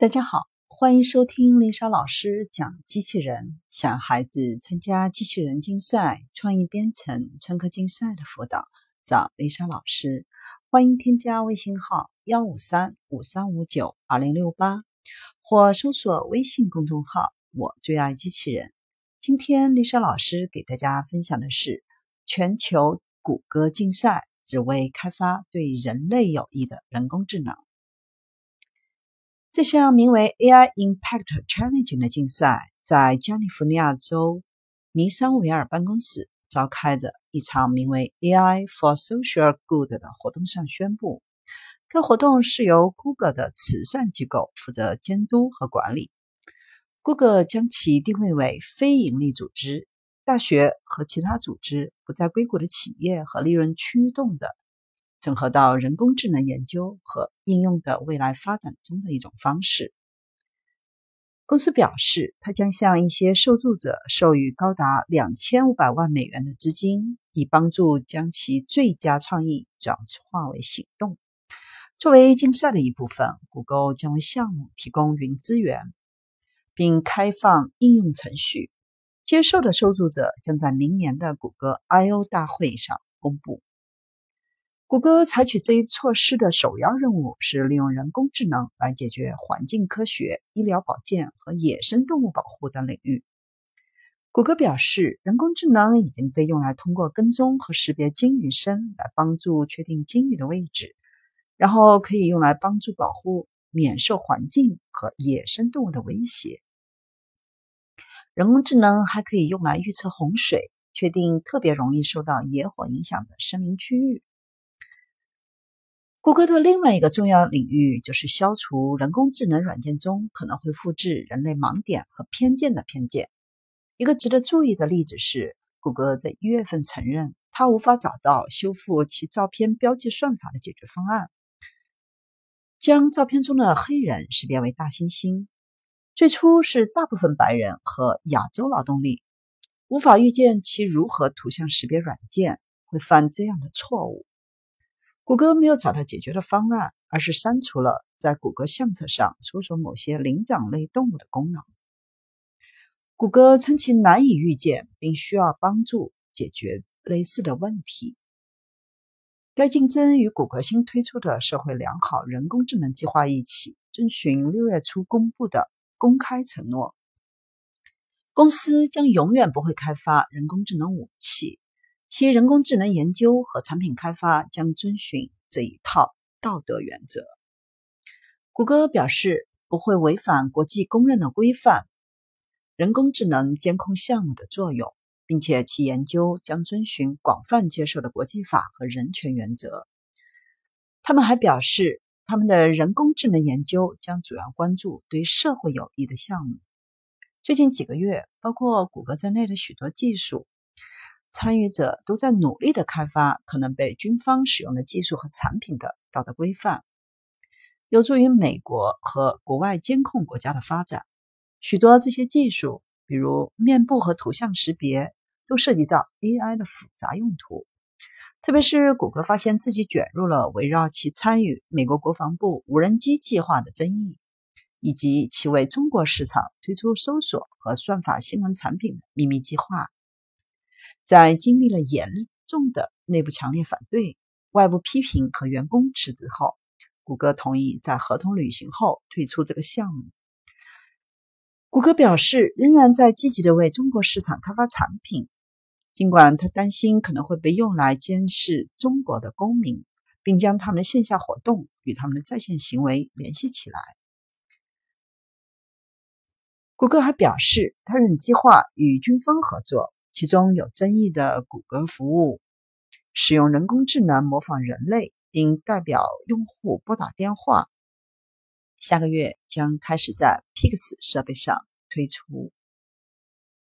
大家好，欢迎收听丽莎老师讲机器人。想孩子参加机器人竞赛、创意编程、创客竞赛的辅导，找丽莎老师。欢迎添加微信号幺五三五三五九二零六八，或搜索微信公众号“我最爱机器人”。今天丽莎老师给大家分享的是全球谷歌竞赛，只为开发对人类有益的人工智能。这项名为 AI Impact Challenge 的竞赛，在加利福尼亚州尼桑维尔办公室召开的一场名为 AI for Social Good 的活动上宣布，该活动是由 Google 的慈善机构负责监督和管理。Google 将其定位为非营利组织，大学和其他组织不在硅谷的企业和利润驱动的。整合到人工智能研究和应用的未来发展中的一种方式。公司表示，它将向一些受助者授予高达两千五百万美元的资金，以帮助将其最佳创意转化为行动。作为竞赛的一部分，谷歌将为项目提供云资源，并开放应用程序。接受的受助者将在明年的谷歌 I/O 大会上公布。谷歌采取这一措施的首要任务是利用人工智能来解决环境科学、医疗保健和野生动物保护等领域。谷歌表示，人工智能已经被用来通过跟踪和识别鲸鱼声来帮助确定鲸鱼的位置，然后可以用来帮助保护免受环境和野生动物的威胁。人工智能还可以用来预测洪水，确定特别容易受到野火影响的森林区域。谷歌的另外一个重要领域就是消除人工智能软件中可能会复制人类盲点和偏见的偏见。一个值得注意的例子是，谷歌在一月份承认，它无法找到修复其照片标记算法的解决方案，将照片中的黑人识别为大猩猩。最初是大部分白人和亚洲劳动力，无法预见其如何图像识别软件会犯这样的错误。谷歌没有找到解决的方案，而是删除了在谷歌相册上搜索某些灵长类动物的功能。谷歌称其难以预见，并需要帮助解决类似的问题。该竞争与谷歌新推出的社会良好人工智能计划一起，遵循六月初公布的公开承诺：公司将永远不会开发人工智能武器。其人工智能研究和产品开发将遵循这一套道德原则。谷歌表示不会违反国际公认的规范人工智能监控项目的作用，并且其研究将遵循广泛接受的国际法和人权原则。他们还表示，他们的人工智能研究将主要关注对社会有益的项目。最近几个月，包括谷歌在内的许多技术。参与者都在努力的开发可能被军方使用的技术和产品的道德规范，有助于美国和国外监控国家的发展。许多这些技术，比如面部和图像识别，都涉及到 AI 的复杂用途。特别是谷歌发现自己卷入了围绕其参与美国国防部无人机计划的争议，以及其为中国市场推出搜索和算法新闻产品的秘密计划。在经历了严重的内部强烈反对、外部批评和员工辞职后，谷歌同意在合同履行后退出这个项目。谷歌表示，仍然在积极的为中国市场开发产品，尽管他担心可能会被用来监视中国的公民，并将他们的线下活动与他们的在线行为联系起来。谷歌还表示，他仍计划与军方合作。其中有争议的谷歌服务使用人工智能模仿人类，并代表用户拨打电话。下个月将开始在 Pix 设备上推出。